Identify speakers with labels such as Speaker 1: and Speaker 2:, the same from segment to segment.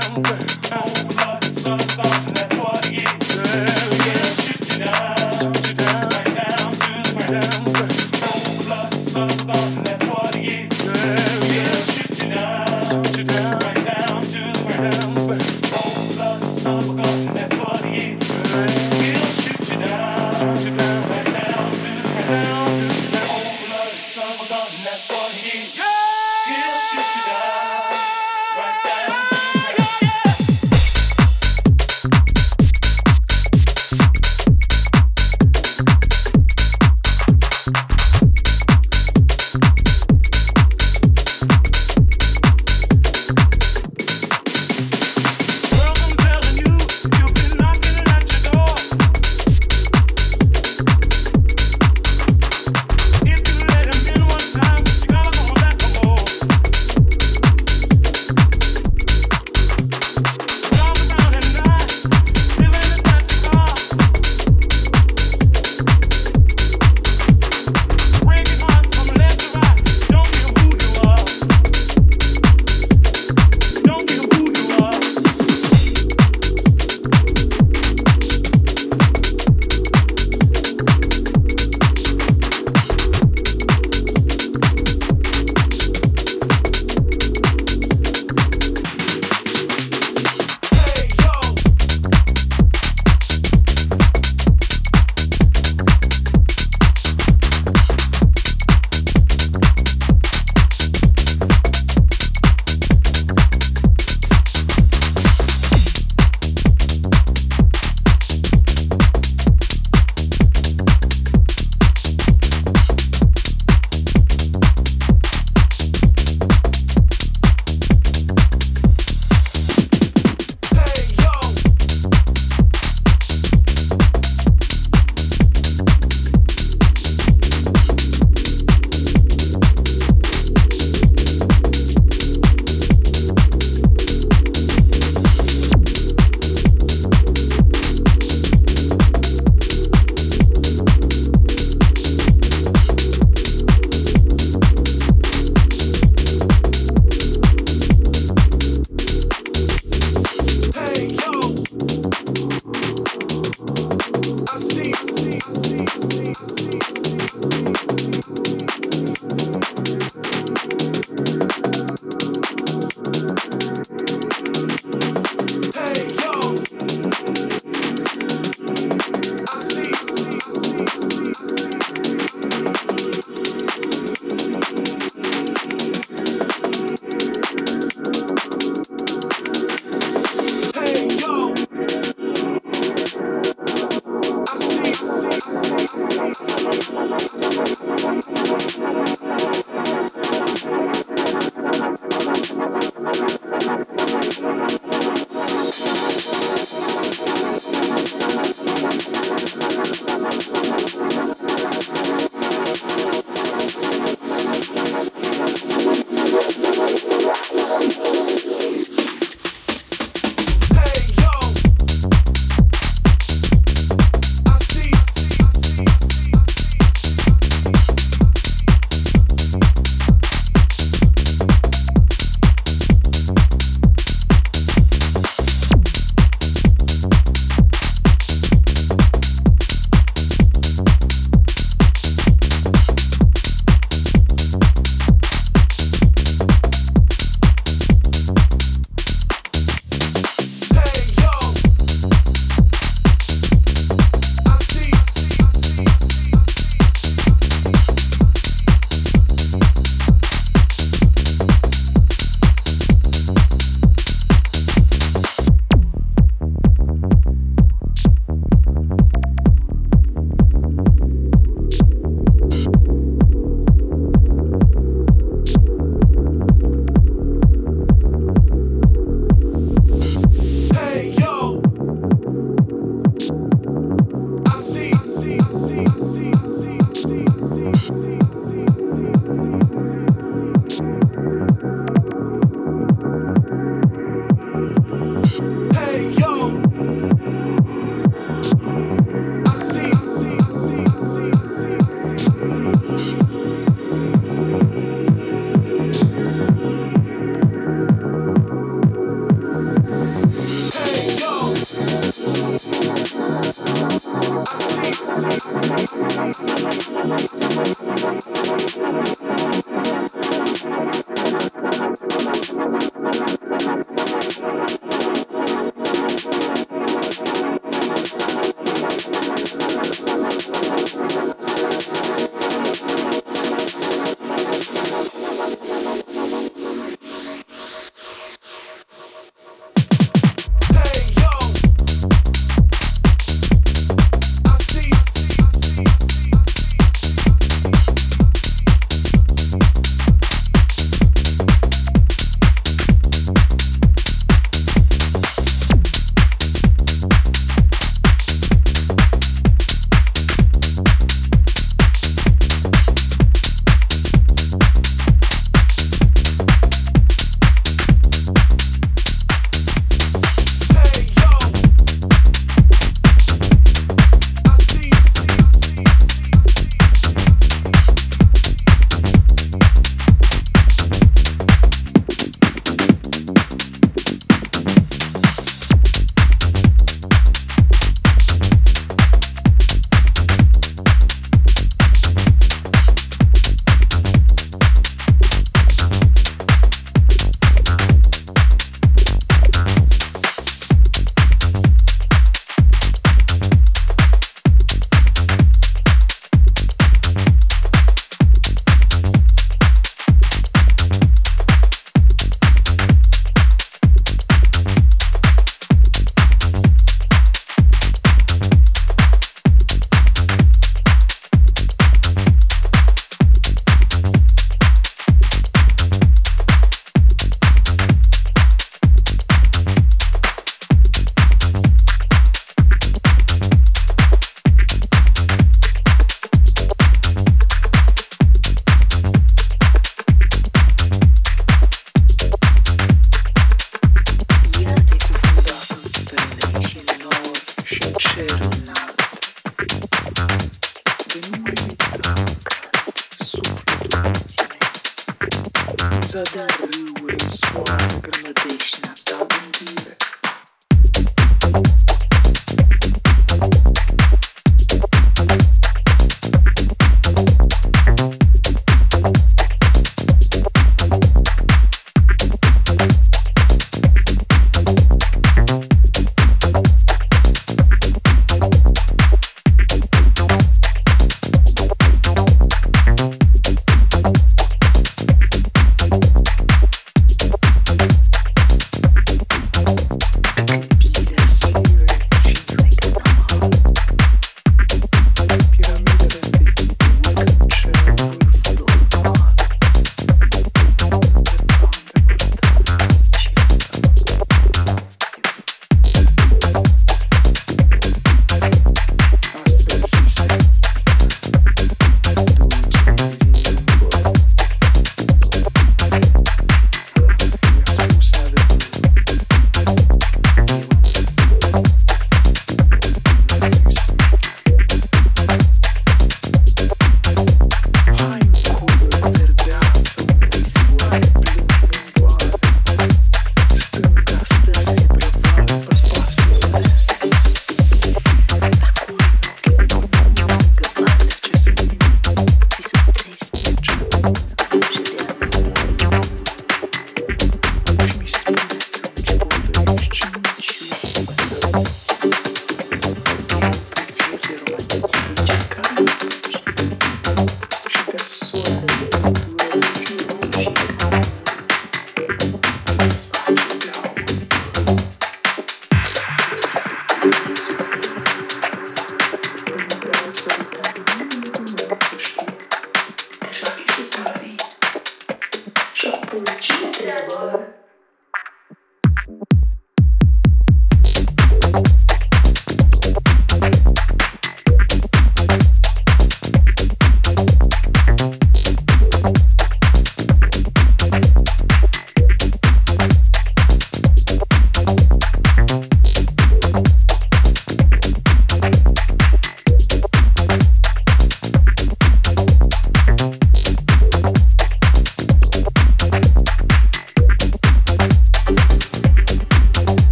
Speaker 1: Hey,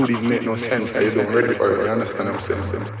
Speaker 2: Would even make no sense because you don't ready for it. You understand what I'm saying?